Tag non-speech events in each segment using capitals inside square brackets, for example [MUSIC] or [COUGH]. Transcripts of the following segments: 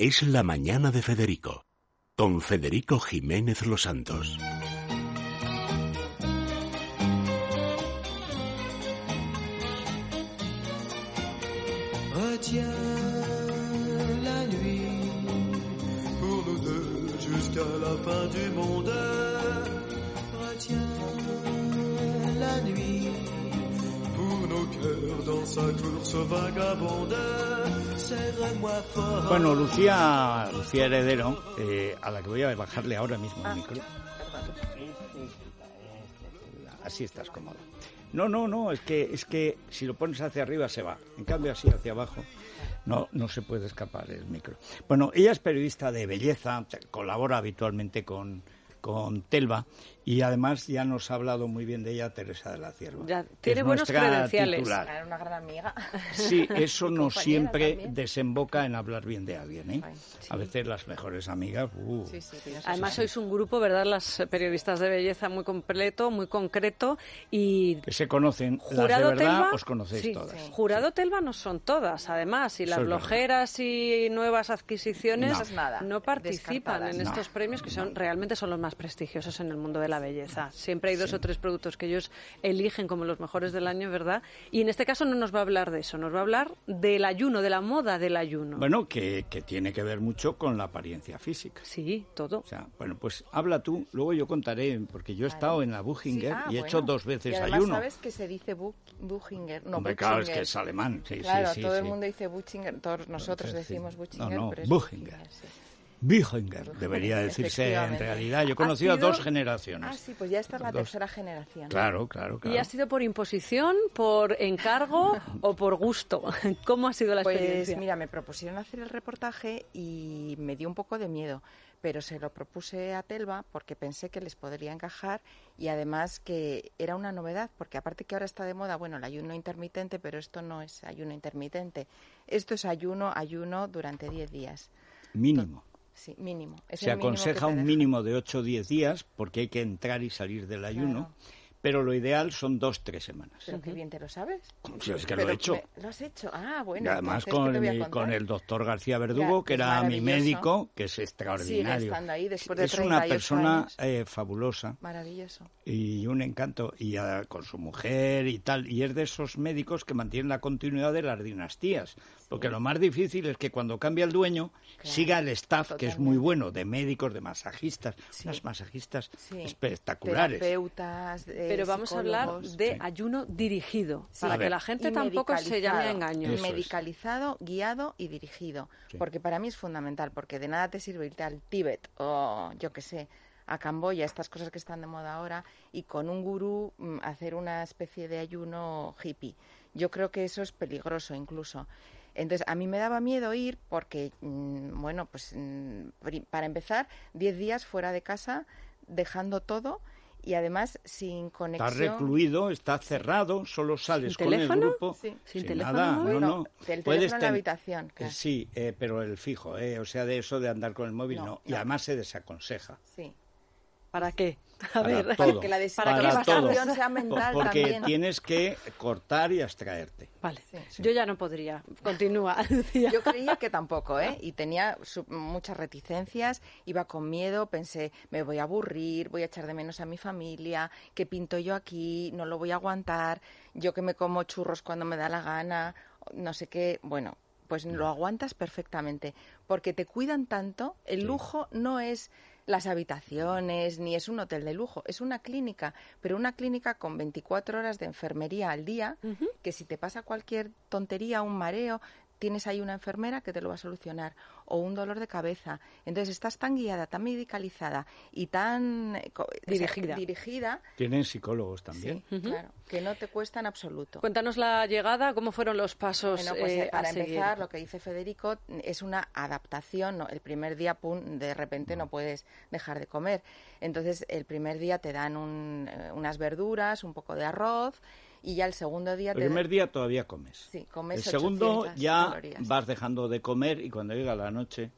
Es la mañana de Federico, con Federico Jiménez Los Santos. Retiens la nuit pour nous deux jusqu'à la fin du monde. Bueno, Lucía, Lucía Heredero, eh, a la que voy a bajarle ahora mismo el micro. Así estás cómodo. No, no, no, es que, es que si lo pones hacia arriba se va. En cambio, así hacia abajo no, no se puede escapar el micro. Bueno, ella es periodista de belleza, colabora habitualmente con, con Telva y además ya nos ha hablado muy bien de ella Teresa de la Cierva. Ya, tiene buenos credenciales. titular. Era una gran amiga. Sí, eso [LAUGHS] no siempre también. desemboca en hablar bien de alguien, ¿eh? Ay, sí. A veces las mejores amigas, uh, Sí, sí, tienes Además, sois un grupo, ¿verdad? Las periodistas de belleza muy completo, muy concreto y que se conocen, las de Jurado verdad Telva, os conocéis sí, todas. sí. Jurado Telva no son todas, además, y las blogueras y nuevas adquisiciones No. Participan descartadas. en No. estos premios que son realmente son los más prestigiosos en el mundo de la belleza. Siempre hay dos o tres productos que ellos eligen como los mejores del año, ¿verdad? Y en este caso no nos va a hablar de eso, nos va a hablar del ayuno, de la moda del ayuno. Bueno, que, que tiene que ver mucho con la apariencia física. Sí, todo. O sea, bueno, pues habla tú, luego yo contaré, porque yo he estado en la Buchinger Sí, ah, y he bueno. hecho dos veces y además, ayuno. ¿sabes que se dice Bu- Buchinger? No, Hombre, claro, es Buchinger. que es alemán, sí, Claro, sí, sí. todo el mundo dice Buchinger, todos nosotros decimos Buchinger, no, pero es Buchinger. sí. Buchinger, debería [LAUGHS] decirse en realidad. Yo he conocido a sido- dos generaciones. Ah, sí, pues ya esta es la Dos. tercera generación. Claro, claro, claro. ¿Y ha sido por imposición, por encargo [LAUGHS] o por gusto? [LAUGHS] ¿Cómo ha sido la Pues experiencia? mira, me propusieron hacer el reportaje y me dio un poco de miedo, pero se lo propuse a Telva porque pensé que les podría encajar y además que era una novedad, porque aparte que ahora está de moda, bueno, el ayuno intermitente, pero esto no es ayuno intermitente. Esto es ayuno, ayuno durante 10 días. Mínimo. Sí, mínimo. Es Se el mínimo aconseja un mínimo de 8 o 10 días porque hay que entrar y salir del ayuno, pero lo ideal son 2-3 semanas. Pero qué bien te lo sabes. Si es que Pero lo he hecho. me- ¿Lo has hecho? Ah, bueno. Y además entonces, ¿qué con, a mi- el doctor García Verdugo, Ya, que era mi médico, que es extraordinario. Sigue estando ahí después de es una 38 persona años. eh, fabulosa Maravilloso. y un encanto, y ah, con su mujer y tal, y es de esos médicos que mantienen la continuidad de las dinastías, porque lo más difícil es que cuando cambia el dueño siga el staff, que es muy bueno, de médicos, de masajistas, Sí. unas masajistas Sí. espectaculares. Terapeutas, eh, Pero vamos a hablar de Sí. ayuno dirigido, Sí. para que la gente Y tampoco se llame a medicalizado. es. Guiado y dirigido. Sí. Porque para mí es fundamental, porque de nada te sirve irte al Tíbet o yo qué sé, a Camboya, estas cosas que están de moda ahora, y con un gurú mm, hacer una especie de ayuno hippie. Yo creo que eso es peligroso incluso. Entonces, a mí me daba miedo ir porque, mm, bueno, pues mm, para empezar, 10 días fuera de casa, dejando todo y además sin Está conexión. recluido, está cerrado, solo sales ¿Sin con el teléfono? grupo. Sí. ¿Sin sin teléfono nada, móvil? no, No, el Puedes teléfono en la habitación, claro. Sí, eh, pero el fijo, eh, o sea, de eso de andar con el móvil, no. No, Y no. además se desaconseja. Sí. ¿Para qué? [LAUGHS] A Para ver, todo. que la Para que desintoxicación todo. sea mental Porque también. tienes que cortar y abstraerte. Vale, Sí. yo ya no podría. Continúa. [LAUGHS] Yo creía que tampoco, ¿eh? Y tenía muchas reticencias, iba con miedo, pensé, me voy a aburrir, voy a echar de menos a mi familia, ¿qué pinto yo aquí? No lo voy a aguantar, yo que me como churros cuando me da la gana, no sé qué, bueno, pues lo aguantas perfectamente, porque te cuidan tanto, el lujo no es las habitaciones, ni es un hotel de lujo, es una clínica, pero una clínica con 24 horas de enfermería al día, que si te pasa cualquier tontería, un mareo, tienes ahí una enfermera que te lo va a solucionar, o un dolor de cabeza. Entonces estás tan guiada, tan medicalizada y tan eh, co- Dirigida. dirigida Tienen psicólogos también. sí, claro, que no te cuesta en absoluto. Cuéntanos la llegada, cómo fueron los pasos Bueno, pues eh, eh, para a seguir. empezar, lo que dice Federico es una adaptación. ¿no? El primer día, pum, de repente no puedes dejar de comer. Entonces, el primer día te dan un, eh, unas verduras, un poco de arroz, y ya el segundo día El te primer día todavía comes. Sí, comes El segundo 800 ya calorías. vas dejando de comer y cuando llega la noche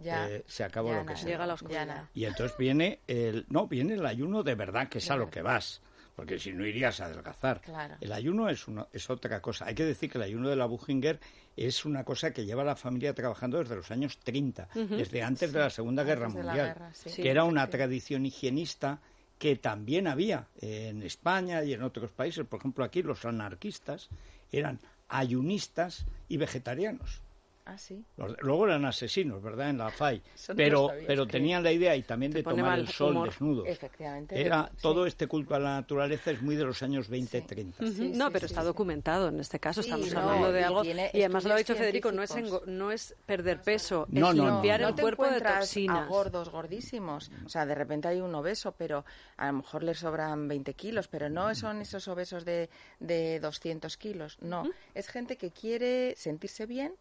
ya, eh, se acabó ya lo que sea. Llega la ya oscuridad. Y entonces viene el no viene el ayuno de verdad que es a lo que vas. porque si no irías a adelgazar. Claro. El ayuno es, una, es otra cosa. Hay que decir que el ayuno de la Buchinger es una cosa que lleva la familia trabajando desde los años 30, desde antes de la Segunda Guerra antes Mundial, guerra, sí. que era una tradición higienista que también había en España y en otros países. Por ejemplo, aquí los anarquistas eran ayunistas y vegetarianos. Ah, sí. Los- Luego eran asesinos, ¿verdad? En la FAI. No Pero, pero tenían la idea y también de tomar el sol humor. desnudos. Efectivamente. Era sí. todo este culto a la naturaleza es muy de los años 20-30. Ujú. Sí, no, sí, pero sí, está sí. documentado en este caso. Sí, Estamos no, hablando de algo. Y además lo ha dicho Federico, no es, no es perder peso, No, es no, no, limpiar no. el cuerpo de toxinas. a gordos gordísimos. O sea, de repente hay un obeso, pero a lo mejor le sobran 20 kilos, pero no son esos obesos de, de 200 kilos. No, es gente que quiere sentirse bien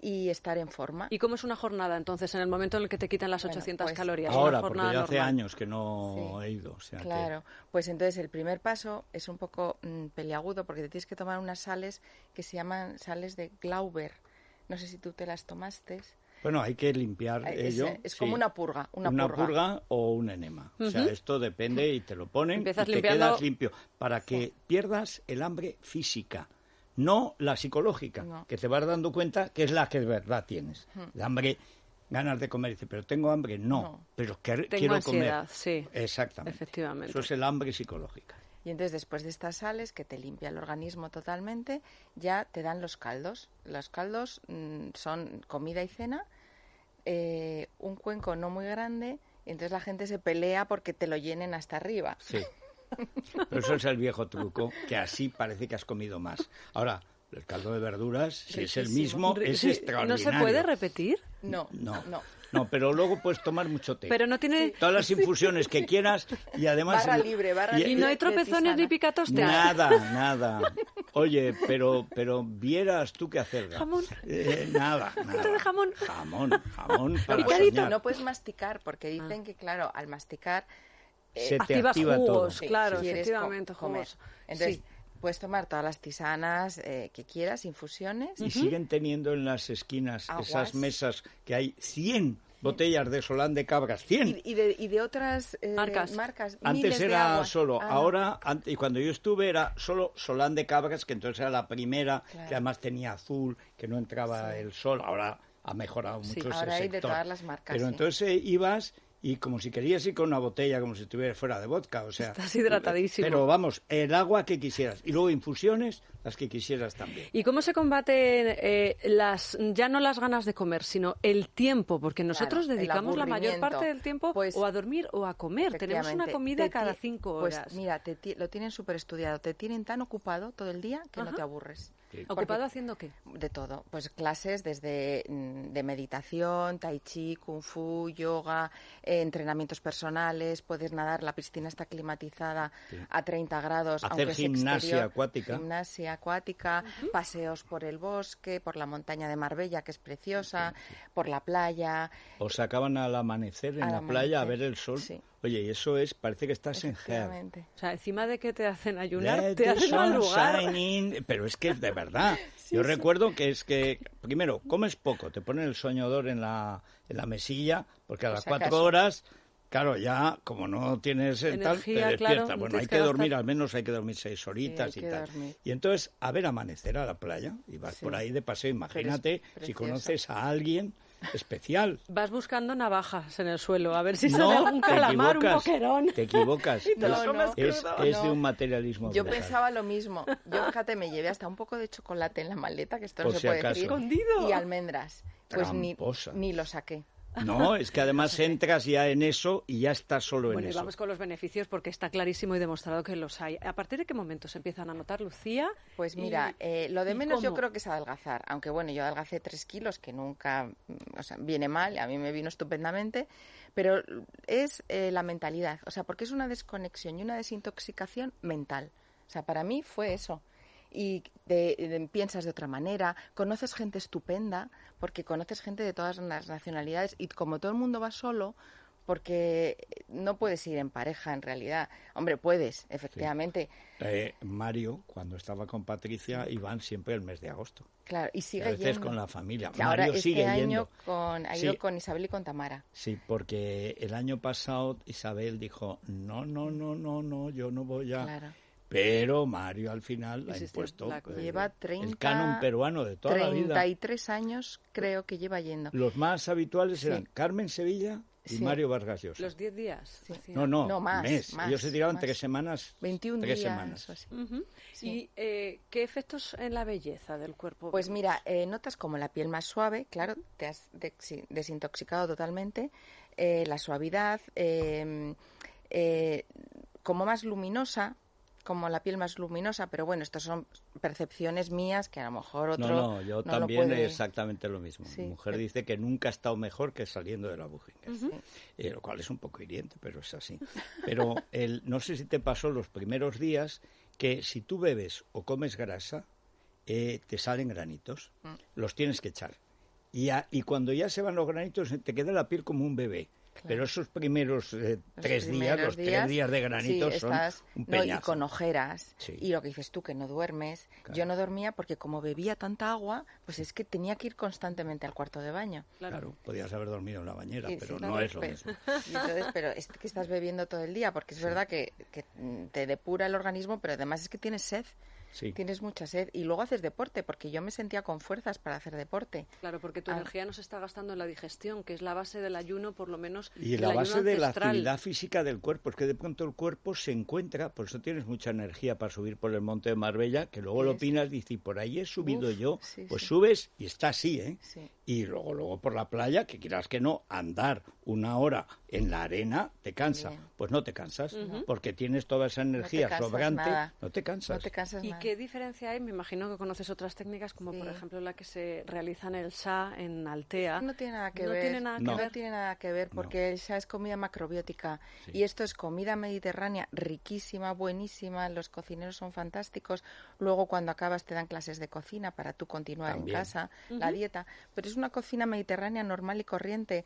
y estar en forma. ¿Y cómo es una jornada entonces en el momento en el que te quitan las Bueno, 800 pues, calorías? Ahora, una porque jornada ya hace normal. años que no Sí. he ido. o sea que- Claro, pues entonces el primer paso es un poco mm, peliagudo porque te tienes que tomar unas sales que se llaman sales de Glauber. No sé si tú te las tomaste. bueno, hay que limpiar Es, ello. es sí. como una purga, una, purga. o un enema. O sea, esto depende y te lo ponen Empiezas y te limpiando- quedas limpio para que pierdas el hambre física, no la psicológica, No. que te vas dando cuenta que es la que de verdad tienes. El hambre, ganas de comer, dice, pero tengo hambre, no, No. pero que, Tengo quiero ansiedad, comer. sí. Exactamente. Efectivamente. Eso es el hambre psicológica. Y entonces después de estas sales que te limpia el organismo totalmente, ya te dan los caldos. Los caldos mm, son comida y cena, eh, un cuenco no muy grande, y entonces la gente se pelea porque te lo llenen hasta arriba. Sí. [LAUGHS] Pero eso es el viejo truco, que así parece que has comido más. Ahora, el caldo de verduras, si es el mismo, es Sí, extraordinario. ¿No se puede repetir? No, No, no. no, pero luego puedes tomar mucho té. Pero no tiene... Todas las infusiones que quieras y además... Barra libre, barra y- libre. Y no hay tropezones ni picatos Nada, nada. Oye, pero, pero vieras tú qué hacer. Jamón. Eh, nada, nada. de jamón. Jamón, jamón [LAUGHS] para No puedes, soñar. no puedes masticar porque dicen que, claro, al masticar Se te Activas activa todo. jugos, Sí, claro, efectivamente, jugos. Entonces, Sí. puedes tomar todas las tisanas eh, que quieras, infusiones. Y siguen teniendo en las esquinas Aguas. esas mesas que hay 100 botellas de Solán de Cabras, 100. Y, y de, y de otras eh, Marcas. marcas. Antes era solo, Ah, no. ahora, ante- y cuando yo estuve era solo Solán de Cabras, que entonces era la primera, Claro. que además tenía azul, que no entraba el sol. Ahora ha mejorado Sí, mucho ese ahora hay de todas las marcas, Pero sí. entonces eh, ibas y como si querías ir con una botella, como si estuviera fuera de vodka, o sea... Estás hidratadísimo. Pero vamos, el agua que quisieras. Y luego infusiones, las que quisieras también. ¿Y cómo se combate eh, las ya no las ganas de comer, sino el tiempo? Porque nosotros dedicamos la mayor parte del tiempo Pues, o a dormir o a comer. Tenemos una comida Te cada cinco pues horas. mira, te lo tienen súper estudiado. Te tienen tan ocupado todo el día que no te aburres. ¿Ocupado haciendo qué? De todo. Pues clases desde mm, de meditación, tai chi, kung fu, yoga, eh, entrenamientos personales. Puedes nadar, la piscina está climatizada a 30 grados. Hacer aunque gimnasia exterior. acuática. Gimnasia acuática, paseos por el bosque, por la montaña de Marbella, que es preciosa, por la playa. O se acaban al amanecer en Al la playa a ver el sol. Oye, y eso es, parece que estás en Her. O sea, encima de que te hacen ayunar, Let te hacen. Pero es que es de verdad. [LAUGHS] Yo recuerdo que es que, primero, comes poco, te ponen el soñador en la, en la mesilla, porque a las cuatro acaso. horas, claro, ya como no tienes el tal, te claro, no bueno, hay que dormir, gastar. al menos hay que dormir seis horitas y tal. dormir. Y entonces, a ver amanecer a la playa, y vas Sí. por ahí de paseo, imagínate si conoces a alguien especial. Vas buscando navajas en el suelo, a ver si sale algún calamar, un boquerón. Te equivocas. [LAUGHS] te lo Es- de un materialismo Yo brutal. pensaba lo mismo. Yo, fíjate, me llevé hasta un poco de chocolate en la maleta, que esto no se si puede acaso. decir. Escondido. Y almendras. Pues ni, ni lo saqué. No, es que además [LAUGHS] entras ya en eso y ya estás solo en y eso. vamos con los beneficios porque está clarísimo y demostrado que los hay. ¿A partir de qué momento se empiezan a notar, Lucía? Pues Y- mira, eh, lo de ¿y menos yo creo que es adelgazar. Aunque bueno, yo adelgacé tres kilos, que nunca, o sea, viene mal, a mí me vino estupendamente. Pero es eh, la mentalidad. O sea, porque es una desconexión y una desintoxicación mental. O sea, para mí fue eso. Y de- de- piensas de otra manera, conoces gente estupenda, porque conoces gente de todas las nacionalidades y como todo el mundo va solo, porque no puedes ir en pareja en realidad. Hombre, puedes, efectivamente. Eh, Mario, cuando estaba con Patricia, iban siempre el mes de agosto. Claro, y Y sigue a veces yendo. con la familia. Ahora Mario este sigue año yendo. con, ha Sí. ido con Isabel y con Tamara. Sí, porque el año pasado Isabel dijo, no, no, no, no, no, yo no voy a... Claro. Pero Mario al final ha Insistió, impuesto la- eh, Lleva 30, el canon peruano de toda la vida. 33 años creo que lleva yendo. Los más habituales Sí. eran Carmen Sevilla y Sí. Mario Vargas Llosa. Los 10 días. No, no, No, más, mes. más, Ellos se tiraban más. tres semanas. 21 tres días semanas. o así. ¿Y eh, qué efectos en la belleza del cuerpo? Pues mira, eh, notas como la piel más suave, claro, te has desintoxicado totalmente, eh, la suavidad, eh, eh, como más luminosa, como la piel más luminosa, pero bueno, estas son percepciones mías que a lo mejor otro No, no, yo no lo también puede- exactamente lo mismo. Sí. Mi mujer dice que nunca ha estado mejor que saliendo de la Buchinger. Eh, lo cual es un poco hiriente, pero es así. Pero el, no sé si te pasó los primeros días que si tú bebes o comes grasa, eh, te salen granitos. Mm. Los tienes que echar. Y, a- y cuando ya se van los granitos, te queda la piel como un bebé. Claro. Pero esos primeros eh, tres días, los tres días de granitos sí, son estás- un no, y con ojeras. Sí. Y lo que dices tú, que no duermes. Claro. Yo no dormía porque como bebía tanta agua, pues es que tenía que ir constantemente al cuarto de baño. Claro, podías haber dormido en la bañera, pero sí, no claro, es lo pues, mismo. [LAUGHS] y entonces, pero es que estás bebiendo todo el día, porque es verdad que, que, te depura el organismo, pero además es que tienes sed. Sí. Tienes mucha sed y luego haces deporte, porque yo me sentía con fuerzas para hacer deporte. Claro, porque tu Ah. energía no se está gastando en la digestión, que es la base del ayuno, por lo menos. Y el la base de la actividad física del cuerpo, es que de pronto el cuerpo se encuentra, por eso tienes mucha energía para subir por el monte de Marbella, que luego lo opinas, dices, y por ahí he subido Uf, yo, sí, pues sí. subes y está así, ¿eh? Sí. Y luego, luego por la playa, que quieras que no, andar una hora en la arena te cansa. Bien. Pues no te cansas, porque tienes toda esa energía sobrante, nada. no te cansas. No te cansas ¿Y qué diferencia hay? Me imagino que conoces otras técnicas, como por ejemplo la que se realiza en el SA, en Altea. No tiene nada que No ver. tiene nada que No. ver. tiene nada que ver porque esa es comida macrobiótica Sí. y esto es comida mediterránea riquísima, buenísima, los cocineros son fantásticos. Luego cuando acabas te dan clases de cocina para tú continuar También. en casa, la dieta, pero es una cocina mediterránea normal y corriente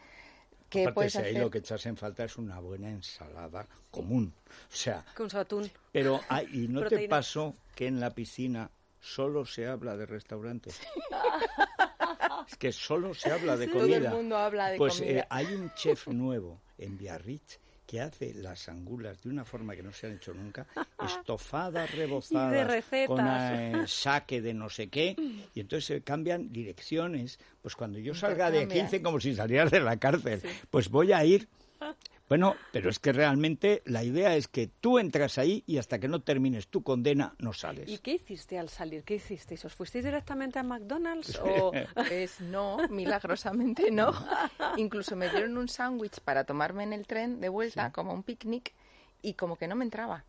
que Aparte, puedes si ahí lo que echas en falta es una buena ensalada común. O sea, Con su atún. Pero, ah, ¿y no te pasó que en la piscina solo se habla de restaurantes? [LAUGHS] es que solo se habla de Todo comida. el mundo habla de pues comida. eh, hay un chef nuevo en Biarritz que hace las angulas de una forma que no se han hecho nunca, [LAUGHS] estofadas, rebozadas, con eh, saque de no sé qué, y entonces se cambian direcciones. Pues cuando yo salga de aquí, como si salieras de la cárcel, pues voy a ir [LAUGHS] bueno, pero es que realmente la idea es que tú entras ahí y hasta que no termines tu condena no sales. ¿Y qué hiciste al salir? ¿Qué hicisteis? ¿Os fuisteis directamente a McDonald's? o... Pues no, milagrosamente no. [LAUGHS] Incluso me dieron un sándwich para tomarme en el tren de vuelta, como un picnic, y como que no me entraba.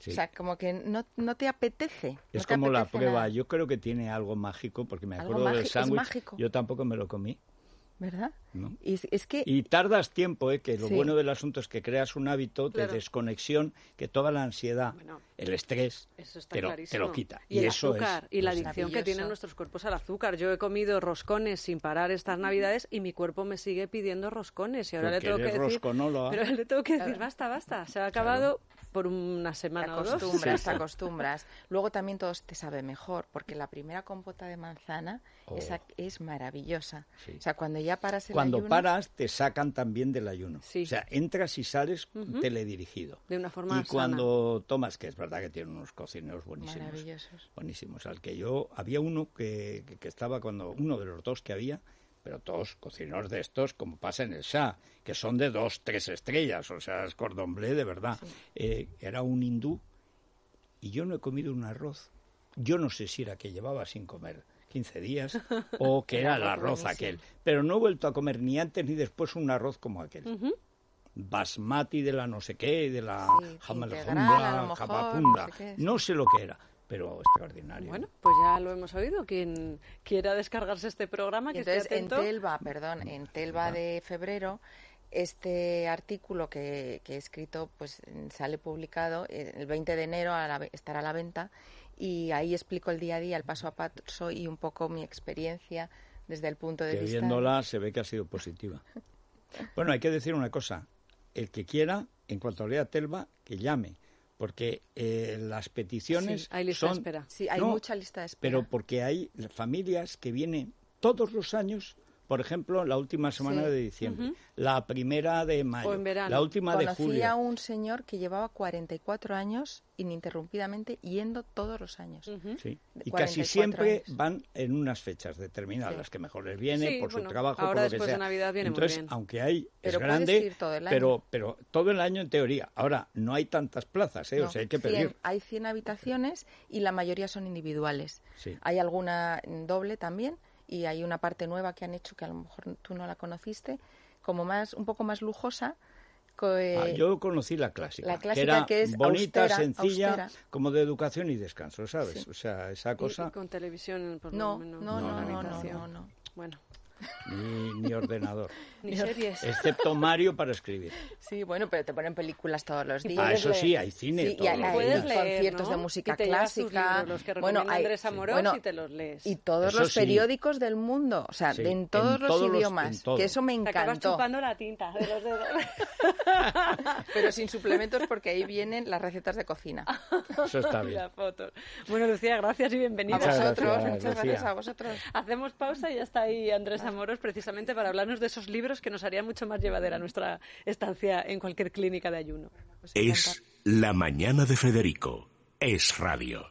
Sí. O sea, como que no, no te apetece. no es te como la prueba. nada, Yo creo que tiene algo mágico porque me acuerdo del sándwich. Yo tampoco me lo comí. ¿Verdad? ¿no? Y es, que Y tardas tiempo, ¿eh? que lo Sí. bueno del asunto es que creas un hábito Claro. de desconexión que toda la ansiedad, Bueno, el estrés, Eso está te, lo, clarísimo. te lo quita. Y, el eso azúcar es y la adicción que tienen nuestros cuerpos al azúcar. Yo he comido roscones sin parar estas navidades y mi cuerpo me sigue pidiendo roscones. Y ahora Porque le tengo que decir. Pero le tengo que decir, basta, basta. Se ha acabado por una te semana o dos. acostumbras, Sí, te acostumbras. Luego también todo te sabe mejor, porque la primera compota de manzana Oh. esa es maravillosa. Sí. O sea, cuando ya paras el Cuando ayuno, paras, te sacan también del ayuno. Sí. O sea, entras y sales teledirigido. De una forma Y cuando tomas, que es verdad que tiene unos cocineros buenísimos. Maravillosos. Buenísimos. Al que yo, había uno que, que- que estaba cuando, uno de los dos que había, pero todos cocineros de estos, como pasa en el Shah, que son de dos, tres estrellas, o sea, es cordon bleu de verdad. Eh, era un hindú y yo no he comido un arroz. Yo no sé si era que llevaba sin comer 15 días o [LAUGHS] que era el arroz aquel. Pero no he vuelto a comer ni antes ni después un arroz como aquel. Basmati de la no sé qué, de la Sí, sé No sé lo que era, pero extraordinario. Bueno, pues ya lo hemos oído. Quien quiera descargarse este programa, que entonces esté en. Telva, perdón, en Telva de febrero, este artículo que, que he escrito pues sale publicado eh, el 20 de enero, a la estará a la venta, y ahí explico el día a día, el paso a paso y un poco mi experiencia desde el punto de que vista... viéndola se ve que ha sido positiva. [LAUGHS] Bueno, hay que decir una cosa. el que quiera, en cuanto lea Telva, que llame. Porque eh, las peticiones Sí, hay lista de son... espera. Sí, hay No, mucha lista de espera. Pero porque hay familias que vienen todos los años, por ejemplo, la última semana Sí. de diciembre, la primera de mayo, O en verano. la última de Conocí julio. a un señor que llevaba 44 años ininterrumpidamente yendo todos los años. Ujú. Sí. de Y 44 casi siempre años. van en unas fechas determinadas, Sí. las que mejor les viene, Sí, por bueno, su trabajo, ahora por lo que después de sea. Navidad viene muy Entonces, bien. aunque hay, Pero es grande, ir todo el año. pero, pero todo el año en teoría. Ahora, no hay tantas plazas, ¿eh? o No, sea, hay que 100 pedir. hay 100 habitaciones y la mayoría son individuales. Sí. Hay alguna doble también y hay una parte nueva que han hecho que a lo mejor tú no la conociste, como más un poco más lujosa. co- eh, Ah, yo conocí la clásica, la que clásica era que es bonita, austera, sencilla, austera. como de educación y descanso, ¿sabes? Sí. O sea, esa Y- cosa, y con televisión, por no, lo menos. no, no, la no, no, habitación. no, no. Bueno, ni, ni ordenador, [LAUGHS] ni series. excepto Mario para escribir. Sí, bueno, pero te ponen películas todos los días. Ah, eso leer. sí, hay cine Sí, y todos hay, los días. leer, conciertos ¿no? de música Y te clásica. libros, los que bueno, hay, Andrés Amorós bueno, y te los lees. y todos Eso los sí. periódicos del mundo, o sea, Sí, en todos en los todos los- idiomas, en todo. que eso me Te acabas encantó. chupando la tinta de los dedos. [LAUGHS] Pero sin suplementos porque ahí vienen las recetas de cocina. [LAUGHS] Eso está bien. las fotos. Bueno, Lucía, gracias y A bienvenida. Muchas vosotros, gracias, muchas gracias a vosotros. Hacemos pausa y ya está ahí Andrés Amoros precisamente para hablarnos de esos libros que nos harían mucho más llevadera nuestra estancia en cualquier clínica de ayuno. Es La mañana de Federico. Es radio.